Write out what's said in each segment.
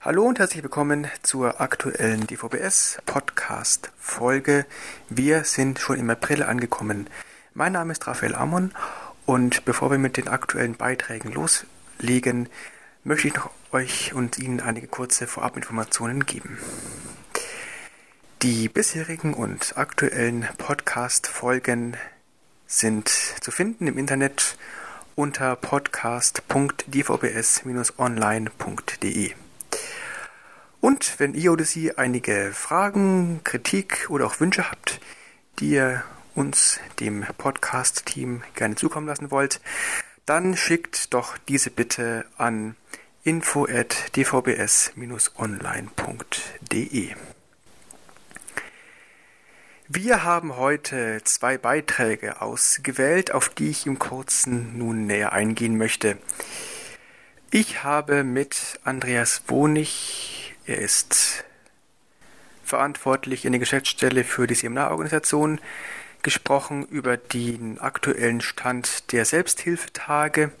Hallo und herzlich willkommen zur aktuellen DVBS Podcast Folge. Wir sind schon im April angekommen. Mein Name ist Raphael Amon und bevor wir mit den aktuellen Beiträgen loslegen, möchte ich noch euch und Ihnen einige kurze Vorabinformationen geben. Die bisherigen und aktuellen Podcast Folgen sind zu finden im Internet unter podcast.dvbs-online.de. Und wenn ihr oder Sie einige Fragen, Kritik oder auch Wünsche habt, die ihr uns, dem Podcast-Team, gerne zukommen lassen wollt, dann schickt doch diese bitte an info at dvbs-online.de. Wir haben heute zwei Beiträge ausgewählt, auf die ich im Kurzen nun näher eingehen möchte. Ich habe mit Andreas Wonig er ist verantwortlich in der Geschäftsstelle für die Seminarorganisation gesprochen über den aktuellen Stand der Selbsthilfetage.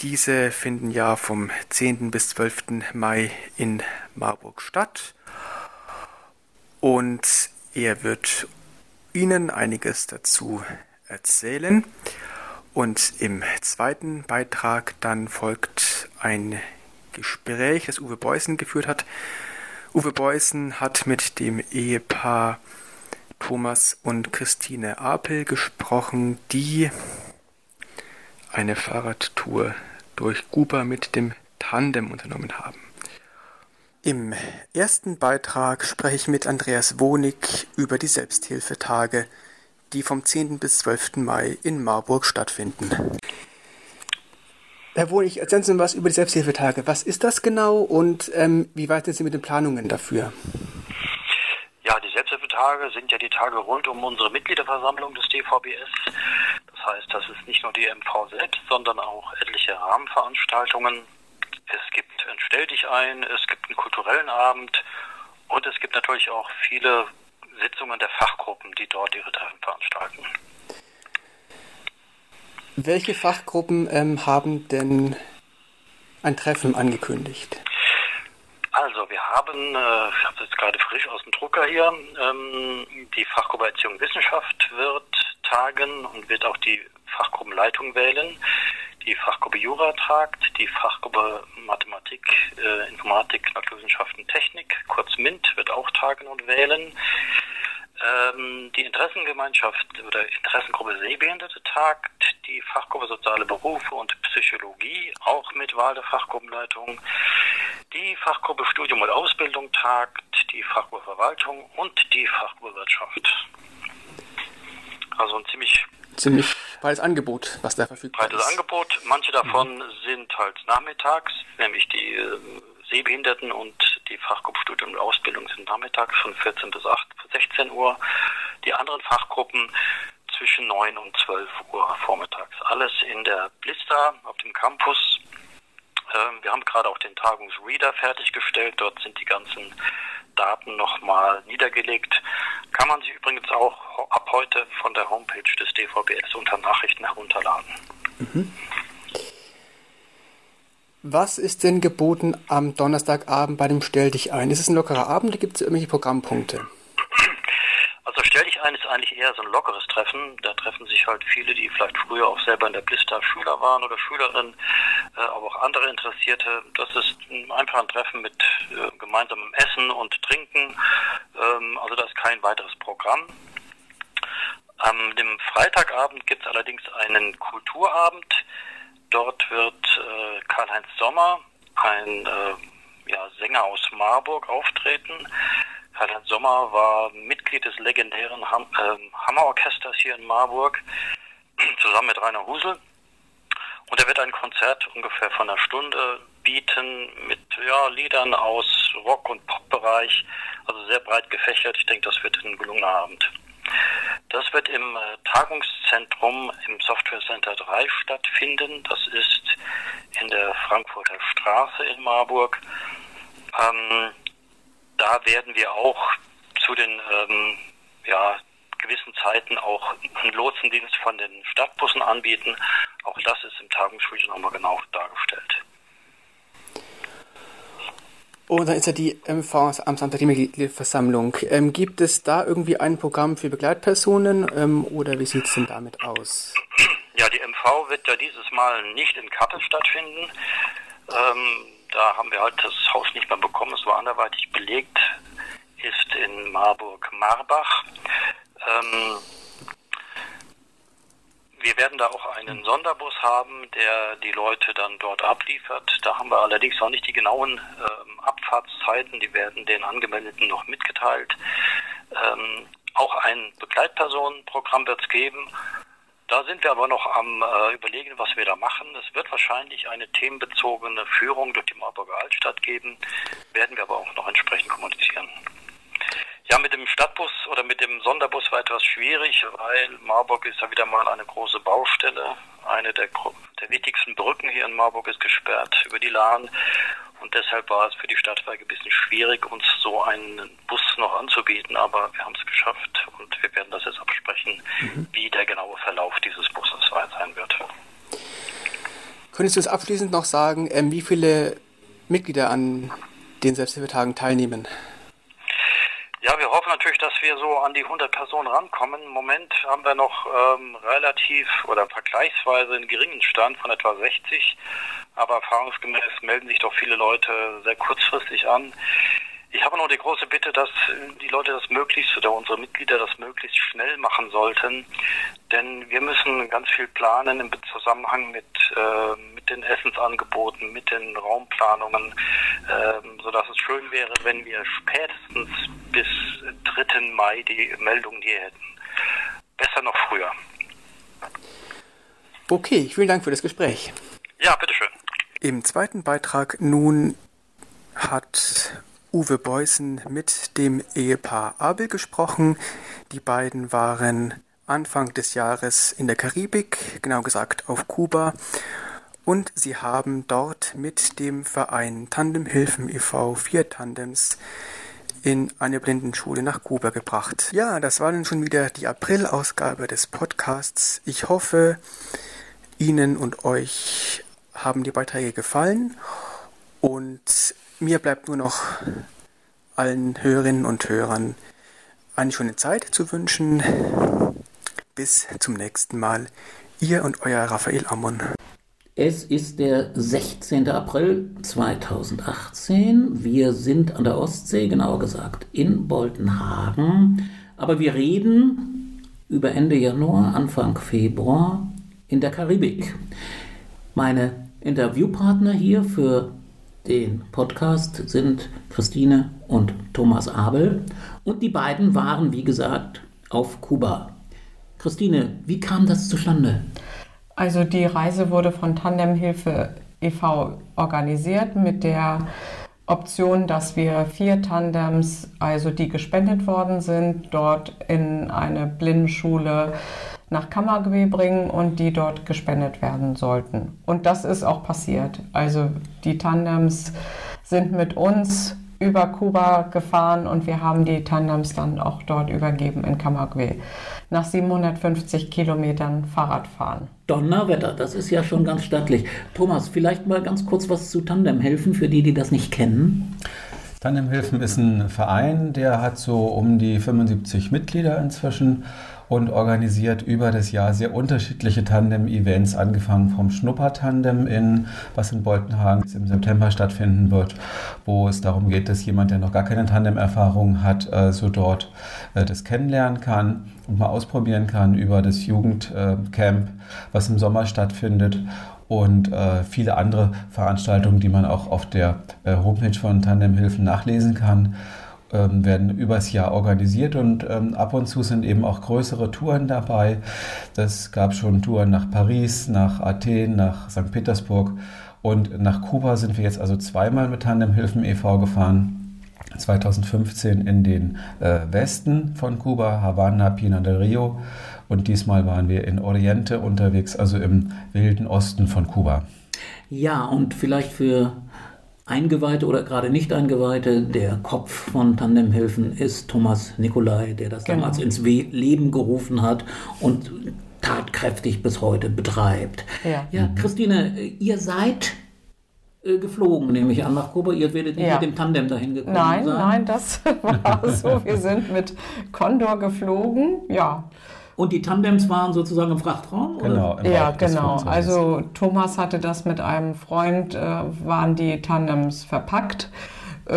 Diese finden ja vom 10. bis 12. Mai in Marburg statt. Und er wird Ihnen einiges dazu erzählen. Und im zweiten Beitrag dann folgt ein Gespräch, das Uwe Beußen geführt hat. Uwe Beußen hat mit dem Ehepaar Thomas und Christine Apel gesprochen, die eine Fahrradtour durch Guba mit dem Tandem unternommen haben. Im ersten Beitrag spreche ich mit Andreas Wonig über die Selbsthilfetage, die vom 10. bis 12. Mai in Marburg stattfinden. Herr Wohnig, erzählen Sie mir was über die Selbsthilfetage. Was ist das genau und ähm, wie weit sind Sie mit den Planungen dafür? Ja, die Selbsthilfetage sind ja die Tage rund um unsere Mitgliederversammlung des DVBS. Das heißt, das ist nicht nur die MV selbst, sondern auch etliche Rahmenveranstaltungen. Es gibt ein Stell dich ein, es gibt einen kulturellen Abend und es gibt natürlich auch viele Sitzungen der Fachgruppen, die dort ihre Treffen veranstalten. Welche Fachgruppen ähm, haben denn ein Treffen angekündigt? Also wir haben, äh, ich habe jetzt gerade frisch aus dem Drucker hier, ähm, die Fachgruppe Erziehung und Wissenschaft wird tagen und wird auch die Fachgruppenleitung wählen. Die Fachgruppe Jura tagt, die Fachgruppe Mathematik, äh, Informatik, Naturwissenschaften, Technik, kurz MINT, wird auch tagen und wählen. Ähm, die Interessengemeinschaft oder Interessengruppe Sehbehinderte tagt, die Fachgruppe Soziale Berufe und Psychologie, auch mit Wahl der Fachgruppenleitung. Die Fachgruppe Studium und Ausbildung tagt, die Fachgruppe Verwaltung und die Fachgruppe Wirtschaft. Also ein ziemlich ziemlich breites Angebot, was da verfügbar breites ist. Breites Angebot. Manche davon mhm. sind halt nachmittags, nämlich die äh, Sehbehinderten und die Fachgruppe Studium und Ausbildung sind nachmittags von 14 bis 8, 16 Uhr. Die anderen Fachgruppen zwischen 9 und 12 Uhr vormittags. Alles in der Blister auf dem Campus. Ähm, wir haben gerade auch den Tagungsreader fertiggestellt. Dort sind die ganzen Daten nochmal niedergelegt. Kann man sich übrigens auch ab heute von der Homepage des DVBS unter Nachrichten herunterladen. Mhm. Was ist denn geboten am Donnerstagabend bei dem Stell dich ein? Ist es ein lockerer Abend oder gibt es irgendwelche Programmpunkte? Also Stell dich ein ist eigentlich eher so ein lockeres Treffen. Da treffen sich halt viele, die vielleicht früher auch selber in der Blister Schüler waren oder Schülerinnen, äh, aber auch andere Interessierte. Das ist einfach ein Treffen mit äh, gemeinsamem Essen und Trinken. Ähm, also da ist kein weiteres Programm. Am dem Freitagabend gibt es allerdings einen Kulturabend Dort wird äh, Karl-Heinz Sommer, ein äh, ja, Sänger aus Marburg, auftreten. Karl-Heinz Sommer war Mitglied des legendären Ham äh, Hammerorchesters hier in Marburg, zusammen mit Rainer Husel. Und er wird ein Konzert ungefähr von einer Stunde bieten mit ja, Liedern aus Rock- und Pop-Bereich, also sehr breit gefächert. Ich denke, das wird ein gelungener Abend. Das wird im äh, Tagungszentrum im Software Center 3 stattfinden. Das ist in der Frankfurter Straße in Marburg. Ähm, da werden wir auch zu den ähm, ja, gewissen Zeiten auch einen Lotsendienst von den Stadtbussen anbieten. Auch das ist im Tagungsschulchen nochmal genau dargestellt. Und dann ist ja die MV am Samstag die Mitgliederversammlung. Ähm, gibt es da irgendwie ein Programm für Begleitpersonen ähm, oder wie sieht es denn damit aus? Ja, die MV wird ja dieses Mal nicht in Kappel stattfinden. Ähm, da haben wir halt das Haus nicht mehr bekommen. Es war anderweitig belegt. Ist in Marburg-Marbach. Ähm, wir werden da auch einen Sonderbus haben, der die Leute dann dort abliefert. Da haben wir allerdings noch nicht die genauen Abfahrtszeiten, die werden den Angemeldeten noch mitgeteilt. Ähm, auch ein Begleitpersonenprogramm wird es geben. Da sind wir aber noch am äh, überlegen, was wir da machen. Es wird wahrscheinlich eine themenbezogene Führung durch die Marburger Altstadt geben, werden wir aber auch noch entsprechend kommunizieren. Ja, mit dem Stadtbus oder mit dem Sonderbus war etwas schwierig, weil Marburg ist ja wieder mal eine große Baustelle. Eine der, der wichtigsten Brücken hier in Marburg ist gesperrt über die Lahn. Und deshalb war es für die Stadtwerke ein bisschen schwierig, uns so einen Bus noch anzubieten. Aber wir haben es geschafft und wir werden das jetzt absprechen, mhm. wie der genaue Verlauf dieses Busses sein wird. Könntest du es abschließend noch sagen, ähm, wie viele Mitglieder an den Selbsthilfetagen teilnehmen? Ja, wir hoffen natürlich, dass wir so an die 100 Personen rankommen. Im Moment haben wir noch ähm, relativ oder vergleichsweise einen geringen Stand von etwa 60, aber erfahrungsgemäß melden sich doch viele Leute sehr kurzfristig an. Ich habe noch die große Bitte, dass die Leute das möglichst oder unsere Mitglieder das möglichst schnell machen sollten, denn wir müssen ganz viel planen im Zusammenhang mit, äh, mit den Essensangeboten, mit den Raumplanungen, äh, sodass es schön wäre, wenn wir spätestens bis 3. Mai die Meldungen hier hätten. Besser noch früher. Okay, vielen Dank für das Gespräch. Ja, bitteschön. Im zweiten Beitrag nun hat Uwe Beußen mit dem Ehepaar Abel gesprochen. Die beiden waren Anfang des Jahres in der Karibik, genau gesagt auf Kuba, und sie haben dort mit dem Verein Tandemhilfen e.V. vier Tandems in eine Blindenschule nach Kuba gebracht. Ja, das war dann schon wieder die April-Ausgabe des Podcasts. Ich hoffe, Ihnen und euch haben die Beiträge gefallen und mir bleibt nur noch allen Hörerinnen und Hörern eine schöne Zeit zu wünschen. Bis zum nächsten Mal. Ihr und euer Raphael Ammon. Es ist der 16. April 2018. Wir sind an der Ostsee, genauer gesagt in Boltenhagen. Aber wir reden über Ende Januar, Anfang Februar in der Karibik. Meine Interviewpartner hier für den Podcast sind Christine und Thomas Abel. Und die beiden waren, wie gesagt, auf Kuba. Christine, wie kam das zustande? Also die Reise wurde von Tandemhilfe e.V. organisiert mit der Option, dass wir vier Tandems, also die gespendet worden sind, dort in eine Blindenschule nach Kammergwe bringen und die dort gespendet werden sollten. Und das ist auch passiert. Also die Tandems sind mit uns über Kuba gefahren und wir haben die Tandems dann auch dort übergeben in Kamagwe. Nach 750 Kilometern Fahrradfahren. Donnerwetter, das ist ja schon ganz stattlich. Thomas, vielleicht mal ganz kurz was zu Tandemhelfen für die, die das nicht kennen. Tandemhilfen ist ein Verein, der hat so um die 75 Mitglieder inzwischen und organisiert über das Jahr sehr unterschiedliche Tandem-Events, angefangen vom Schnuppertandem in, was in Boltenhagen im September stattfinden wird, wo es darum geht, dass jemand, der noch gar keine Tandem-Erfahrung hat, äh, so dort äh, das kennenlernen kann und mal ausprobieren kann über das Jugendcamp, was im Sommer stattfindet und äh, viele andere Veranstaltungen, die man auch auf der äh, Homepage von Tandemhilfen nachlesen kann ähm, werden übers Jahr organisiert und ähm, ab und zu sind eben auch größere Touren dabei. Das gab schon Touren nach Paris, nach Athen, nach St. Petersburg und nach Kuba sind wir jetzt also zweimal mit Tandemhilfen e.V. gefahren. 2015 in den äh, Westen von Kuba, Havanna, Pina del Rio und diesmal waren wir in Oriente unterwegs, also im wilden Osten von Kuba. Ja, und vielleicht für Eingeweihte oder gerade nicht Eingeweihte, der Kopf von Tandemhilfen ist Thomas Nikolai, der das genau. damals ins Leben gerufen hat und tatkräftig bis heute betreibt. Ja, ja Christine, ihr seid äh, geflogen, nehme ich an, nach Kuba. Ihr werdet nicht Ja. mit dem Tandem dahin gekommen Nein, sein. nein, das war so. Wir sind mit Condor geflogen. Ja, Und die Tandems waren sozusagen im Frachtraum? Oder? Genau, im ja, genau. Also Thomas hatte das mit einem Freund, äh, waren die Tandems verpackt. Äh,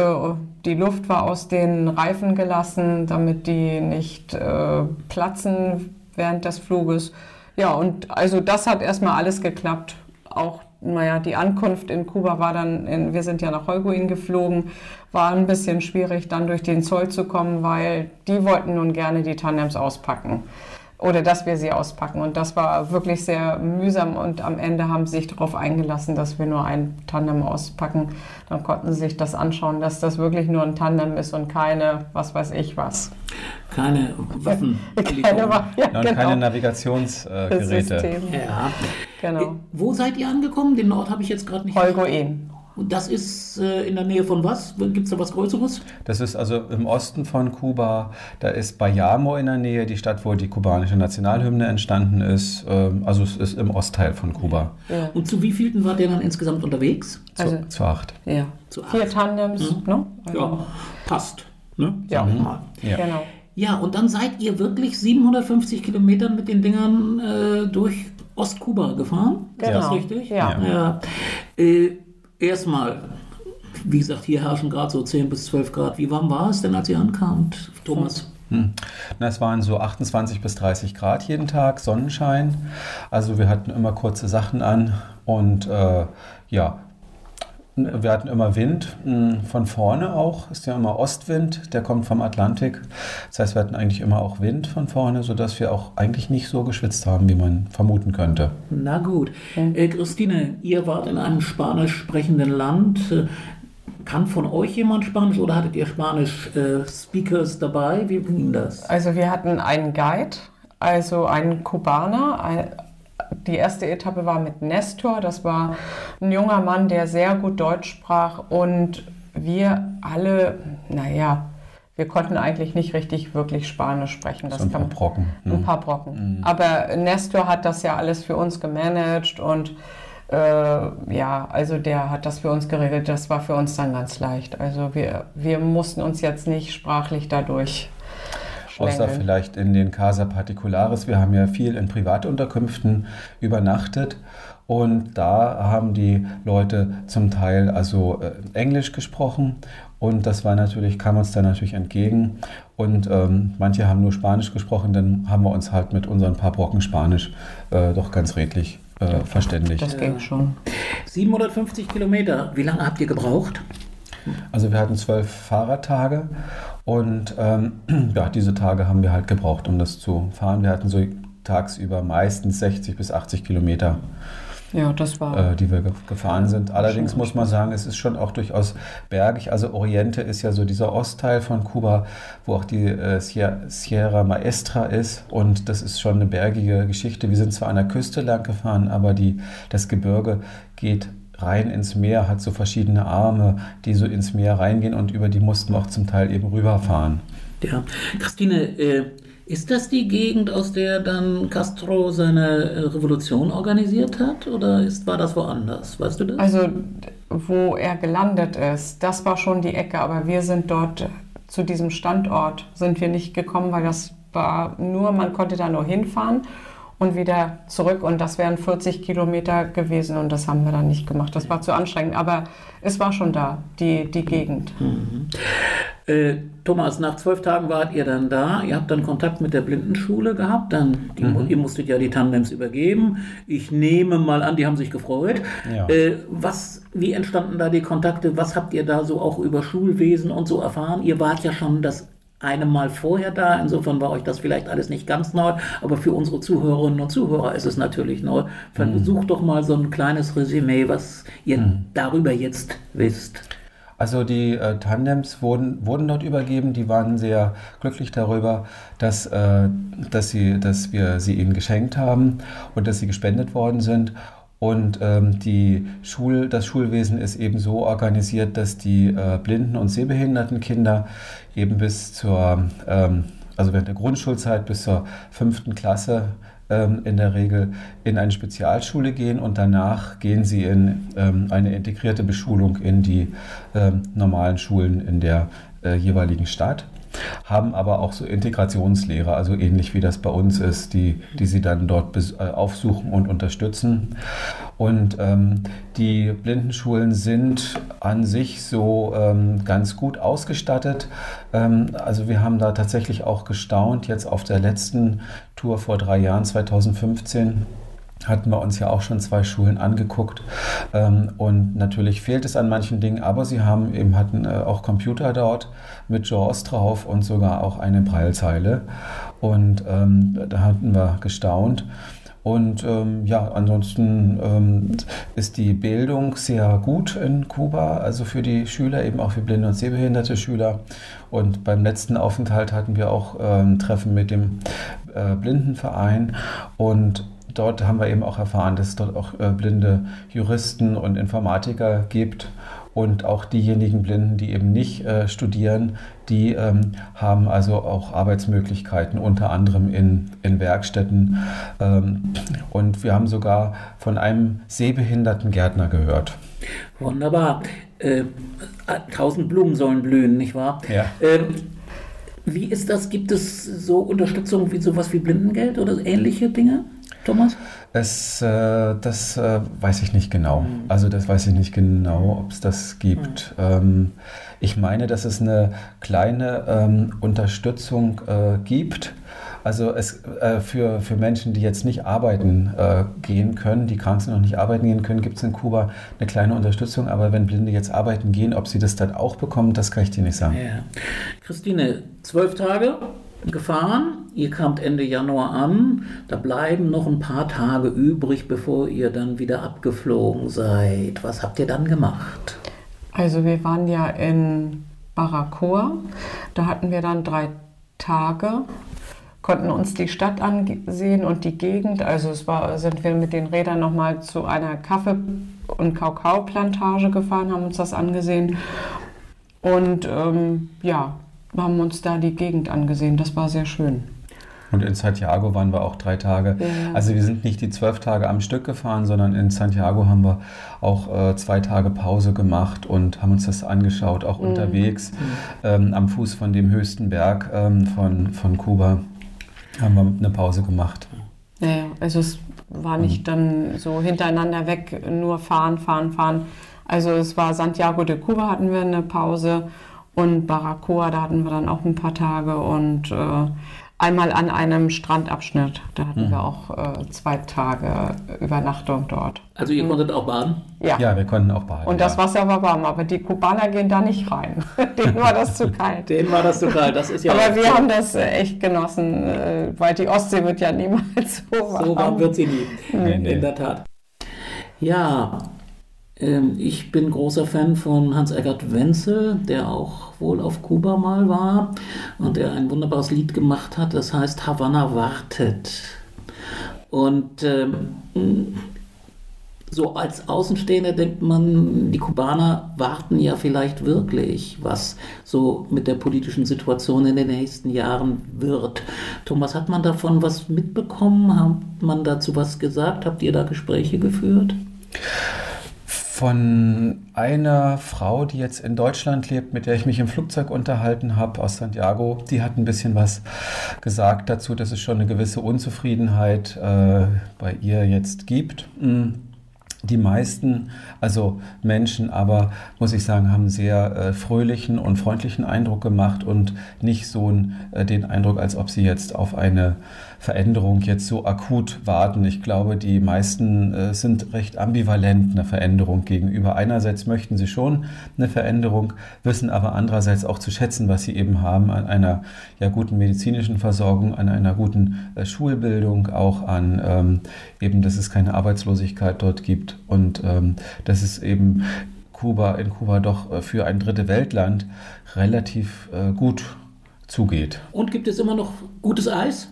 die Luft war aus den Reifen gelassen, damit die nicht äh, platzen während des Fluges. Ja, und also das hat erstmal alles geklappt. Auch, naja, die Ankunft in Kuba war dann, in, wir sind ja nach Holguin geflogen, war ein bisschen schwierig, dann durch den Zoll zu kommen, weil die wollten nun gerne die Tandems auspacken oder dass wir sie auspacken. Und das war wirklich sehr mühsam und am Ende haben sie sich darauf eingelassen, dass wir nur ein Tandem auspacken. Dann konnten sie sich das anschauen, dass das wirklich nur ein Tandem ist und keine, was weiß ich was. Keine Waffen. Keine, Wa- ja, und keine genau. Navigationsgeräte. System. Ja. Genau. Äh, Wo seid ihr angekommen? Den Ort habe ich jetzt gerade nicht. Holgoen. Und das ist äh, in der Nähe von was? Gibt es da was Größeres? Das ist also im Osten von Kuba. Da ist Bayamo in der Nähe, die Stadt, wo die kubanische Nationalhymne entstanden ist. Ähm, Also es ist im Ostteil von Kuba. Ja. Und zu wie vielten wart ihr dann insgesamt unterwegs? Zu, Also- zu acht. ja. Zu Vier acht. Tandems, ne? Also, Ja, passt. Ne? Ja. Mal. Ja. Genau. Ja, und dann seid ihr wirklich 750 Kilometer mit den Dingern äh, durch Ostkuba gefahren? Ist das Genau. richtig? Ja. ja. Äh, Erstmal, wie gesagt, hier herrschen gerade so 10 bis 12 Grad. Wie warm war es denn, als ihr ankamt, Thomas? Hm. Na, es waren so 28 bis 30 Grad jeden Tag, Sonnenschein. Also wir hatten immer kurze Sachen an und äh, ja, wir hatten immer Wind mh, von vorne auch. Ist ja immer Ostwind, der kommt vom Atlantik. Das heißt, wir hatten eigentlich immer auch Wind von vorne, sodass wir auch eigentlich nicht so geschwitzt haben, wie man vermuten könnte. Na gut. Äh, Christine, ihr wart in einem spanisch sprechenden Land. Äh, Kann von euch jemand Spanisch oder hattet ihr Spanisch-Speakers dabei? Wie ging das? Also wir hatten einen Guide, also einen Kubaner. Die erste Etappe war mit Nestor. Das war ein junger Mann, der sehr gut Deutsch sprach. Und wir alle, naja, wir konnten eigentlich nicht richtig wirklich Spanisch sprechen. Das So ein paar Brocken. Ein Ne? paar Brocken. Aber Nestor hat das ja alles für uns gemanagt und äh, ja, also der hat das für uns geregelt. Das war für uns dann ganz leicht. Also wir, wir mussten uns jetzt nicht sprachlich dadurch Außer schlängeln. vielleicht in den Casa Particulares. Wir haben ja viel in Privatunterkünften übernachtet und da haben die Leute zum Teil also äh, Englisch gesprochen und das war natürlich, kam uns dann natürlich entgegen und ähm, manche haben nur Spanisch gesprochen, dann haben wir uns halt mit unseren paar Brocken Spanisch äh, doch ganz redlich äh, verständigt. Das ging schon. 750 Kilometer. Wie lange habt ihr gebraucht? Also wir hatten zwölf Fahrradtage und ähm, ja, diese Tage haben wir halt gebraucht, um das zu fahren. Wir hatten so tagsüber meistens 60 bis 80 Kilometer, Ja, das war. äh, die wir ge gefahren sind. Allerdings muss man sagen, es ist schon auch durchaus bergig. Also Oriente ist ja so dieser Ostteil von Kuba, wo auch die äh, Sierra, Sierra Maestra ist und das ist schon eine bergige Geschichte. Wir sind zwar an der Küste lang gefahren, aber die, das Gebirge geht rein ins Meer, hat so verschiedene Arme, die so ins Meer reingehen und über die mussten wir auch zum Teil eben rüberfahren. Ja. Christine, äh, ist das die Gegend, aus der dann Castro seine äh, Revolution organisiert hat? Oder ist, war das woanders? Weißt du das? Also, wo er gelandet ist, das war schon die Ecke, aber wir sind dort zu diesem Standort sind wir nicht gekommen, weil das war nur, man konnte da nur hinfahren und wieder zurück und das wären 40 Kilometer gewesen und das haben wir dann nicht gemacht. Das war zu anstrengend, aber es war schon da, die, die Gegend. Äh, Thomas, nach zwölf Tagen wart ihr dann da. Ihr habt dann Kontakt mit der Blindenschule gehabt. Dann, die, Ihr musstet ja die Tandems übergeben. Ich nehme mal an, die haben sich gefreut. Ja. Äh, was, wie entstanden da die Kontakte? Was habt ihr da so auch über Schulwesen und so erfahren? Ihr wart ja schon das eine Mal vorher da. Insofern war euch das vielleicht alles nicht ganz neu. Aber für unsere Zuhörerinnen und Zuhörer ist es natürlich neu. Versucht doch mal so ein kleines Resümee, was ihr darüber jetzt wisst. Also die äh, Tandems wurden, wurden dort übergeben. Die waren sehr glücklich darüber, dass, äh, dass, sie, dass wir sie ihnen geschenkt haben und dass sie gespendet worden sind. Und ähm, die Schul, das Schulwesen ist eben so organisiert, dass die äh, blinden und sehbehinderten Kinder eben bis zur, ähm, also während der Grundschulzeit bis zur fünften Klasse ähm, in der Regel in eine Spezialschule gehen und danach gehen sie in ähm, eine integrierte Beschulung in die ähm, normalen Schulen in der äh, jeweiligen Stadt haben aber auch so Integrationslehrer, also ähnlich wie das bei uns ist, die, die sie dann dort äh, aufsuchen und unterstützen. Und ähm, die Blindenschulen sind an sich so ähm, ganz gut ausgestattet. Ähm, also wir haben da tatsächlich auch gestaunt, jetzt auf der letzten Tour vor drei Jahren, 2015 hatten wir uns ja auch schon zwei Schulen angeguckt. Ähm, und natürlich fehlt es an manchen Dingen, aber sie haben eben hatten äh, auch Computer dort mit JAWS drauf und sogar auch eine Breilzeile. Und ähm, da hatten wir gestaunt. Und ähm, ja, ansonsten ähm, ist die Bildung sehr gut in Kuba, also für die Schüler, eben auch für blinde und sehbehinderte Schüler. Und beim letzten Aufenthalt hatten wir auch ähm, Treffen mit dem äh, Blindenverein. Und dort haben wir eben auch erfahren, dass es dort auch äh, blinde Juristen und Informatiker gibt. Und auch diejenigen Blinden, die eben nicht äh, studieren, die ähm, haben also auch Arbeitsmöglichkeiten, unter anderem in, in Werkstätten. Ähm, und wir haben sogar von einem sehbehinderten Gärtner gehört. Wunderbar. Äh, tausend Blumen sollen blühen, nicht wahr? Ja. Ähm, wie ist das? Gibt es so Unterstützung wie sowas wie Blindengeld oder ähnliche Dinge? Thomas? Es, äh, das äh, weiß ich nicht genau. Mhm. Also das weiß ich nicht genau, ob es das gibt. Mhm. Ähm, ich meine, dass es eine kleine ähm, Unterstützung äh, gibt. Also es, äh, für, für Menschen, die jetzt nicht arbeiten äh, gehen können, die krank sind und nicht arbeiten gehen können, gibt es in Kuba eine kleine Unterstützung. Aber wenn Blinde jetzt arbeiten gehen, ob sie das dann auch bekommen, das kann ich dir nicht sagen. Ja. Christine, zwölf Tage gefahren. Ihr kamt Ende Januar an. Da bleiben noch ein paar Tage übrig, bevor ihr dann wieder abgeflogen seid. Was habt ihr dann gemacht? Also wir waren ja in Baracoa. Da hatten wir dann drei Tage, konnten uns die Stadt ansehen und die Gegend. Also es war, sind wir mit den Rädern nochmal zu einer Kaffee- und Kakaoplantage gefahren, haben uns das angesehen. Und ähm, ja, haben uns da die Gegend angesehen. Das war sehr schön. Und in Santiago waren wir auch drei Tage. Ja. Also wir sind nicht die zwölf Tage am Stück gefahren, sondern in Santiago haben wir auch äh, zwei Tage Pause gemacht und haben uns das angeschaut, auch mhm. unterwegs mhm. ähm, am Fuß von dem höchsten Berg ähm, von, von Kuba haben wir eine Pause gemacht. Ja, also es war nicht dann so hintereinander weg, nur fahren, fahren, fahren. Also es war Santiago de Cuba hatten wir eine Pause und Baracoa, da hatten wir dann auch ein paar Tage und äh, einmal an einem Strandabschnitt, da hatten mhm. wir auch äh, zwei Tage Übernachtung dort. Also ihr mhm. konntet auch baden? Ja. Ja, wir konnten auch baden. Und das ja. Wasser war warm, aber die Kubaner gehen da nicht rein. Denen war das zu kalt. Denen war das zu kalt, das ist ja Aber wir so. haben das äh, echt genossen, äh, weil die Ostsee wird ja niemals so warm. So warm wird sie nie, nee, nee. in der Tat. Ja, ich bin großer Fan von Hans-Eggert Wenzel, der auch wohl auf Kuba mal war und der ein wunderbares Lied gemacht hat, das heißt Havanna wartet. Und ähm, so als Außenstehender denkt man, die Kubaner warten ja vielleicht wirklich, was so mit der politischen Situation in den nächsten Jahren wird. Thomas, hat man davon was mitbekommen? Hat man dazu was gesagt? Habt ihr da Gespräche geführt? Von einer Frau, die jetzt in Deutschland lebt, mit der ich mich im Flugzeug unterhalten habe aus Santiago. Die hat ein bisschen was gesagt dazu, dass es schon eine gewisse Unzufriedenheit äh, bei ihr jetzt gibt. Mm. Die meisten, also Menschen, aber muss ich sagen, haben sehr äh, fröhlichen und freundlichen Eindruck gemacht und nicht so äh, den Eindruck, als ob sie jetzt auf eine Veränderung jetzt so akut warten. Ich glaube, die meisten äh, sind recht ambivalent einer Veränderung gegenüber. Einerseits möchten sie schon eine Veränderung, wissen aber andererseits auch zu schätzen, was sie eben haben an einer ja, guten medizinischen Versorgung, an einer guten äh, Schulbildung, auch an ähm, eben, dass es keine Arbeitslosigkeit dort gibt und ähm, dass es eben Kuba in Kuba doch äh, für ein dritte Weltland relativ äh, gut zugeht. Und gibt es immer noch gutes Eis?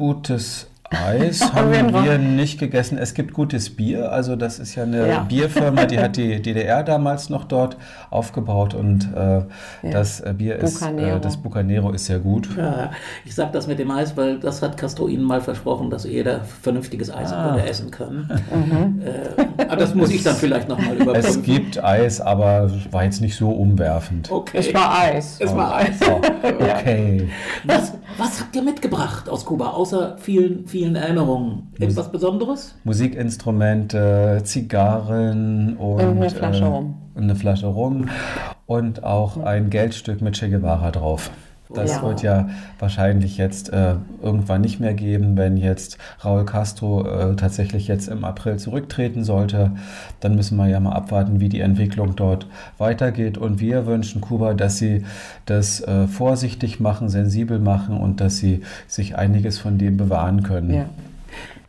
Gutes Eis haben wir nicht gegessen. Es gibt gutes Bier. Also das ist ja eine ja. Bierfirma, die hat die DDR damals noch dort aufgebaut und äh, ja. das äh, Bier ist, äh, das Bucanero ist sehr gut. Ja, ich sage das mit dem Eis, weil das hat Castro Ihnen mal versprochen, dass jeder vernünftiges Eis ah. essen kann. Mhm. Äh, aber das muss ich dann vielleicht nochmal überprüfen. Es gibt Eis, aber war jetzt nicht so umwerfend. Okay. Es war Eis. Es war Eis. Oh, okay. Was, was habt ihr mitgebracht aus Kuba, außer vielen, vielen vielen Erinnerungen. Etwas Besonderes? Musikinstrumente, Zigarren und, und eine Flasche äh, Rum. Eine Flasche Rum und auch ein Geldstück mit Che Guevara drauf. Das ja. wird ja wahrscheinlich jetzt äh, irgendwann nicht mehr geben, wenn jetzt Raúl Castro äh, tatsächlich jetzt im April zurücktreten sollte. Dann müssen wir ja mal abwarten, wie die Entwicklung dort weitergeht. Und wir wünschen Kuba, dass sie das äh, vorsichtig machen, sensibel machen und dass sie sich einiges von dem bewahren können. Ja.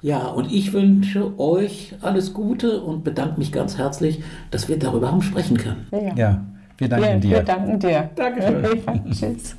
Ja, und ich wünsche euch alles Gute und bedanke mich ganz herzlich, dass wir darüber haben sprechen können. Ja, ja wir danken wir, dir. Wir danken dir. Dankeschön. Tschüss.